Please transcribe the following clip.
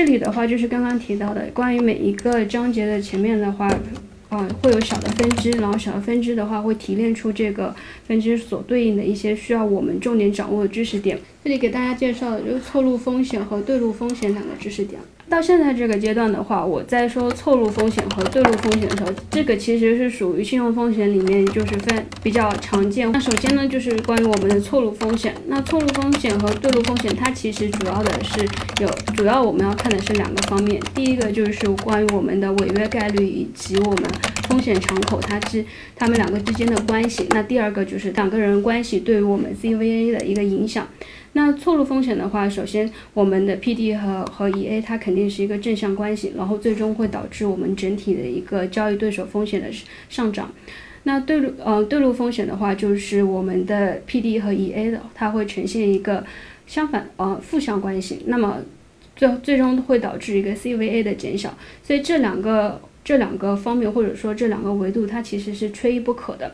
这里的话就是刚刚提到的，关于每一个章节的前面的话。嗯，会有小的分支，然后小的分支的话会提炼出这个分支所对应的一些需要我们重点掌握的知识点。这里给大家介绍的就是错路风险和对路风险两个知识点。到现在这个阶段的话，我在说错路风险和对路风险的时候，这个其实是属于信用风险里面就是分比较常见。那首先呢，就是关于我们的错路风险。那错路风险和对路风险，它其实主要的是有，主要我们要看的是两个方面。第一个就是关于我们的违约概率以及我们风险敞口它之它们两个之间的关系。那第二个就是两个人关系对于我们 CVA 的一个影响。那错路风险的话，首先我们的 PD 和和 EA 它肯定是一个正向关系，然后最终会导致我们整体的一个交易对手风险的上涨。那对路呃对路风险的话，就是我们的 PD 和 EA 的它会呈现一个相反呃负向关系，那么最最终会导致一个 CVA 的减小。所以这两个这两个方面或者说这两个维度，它其实是缺一不可的。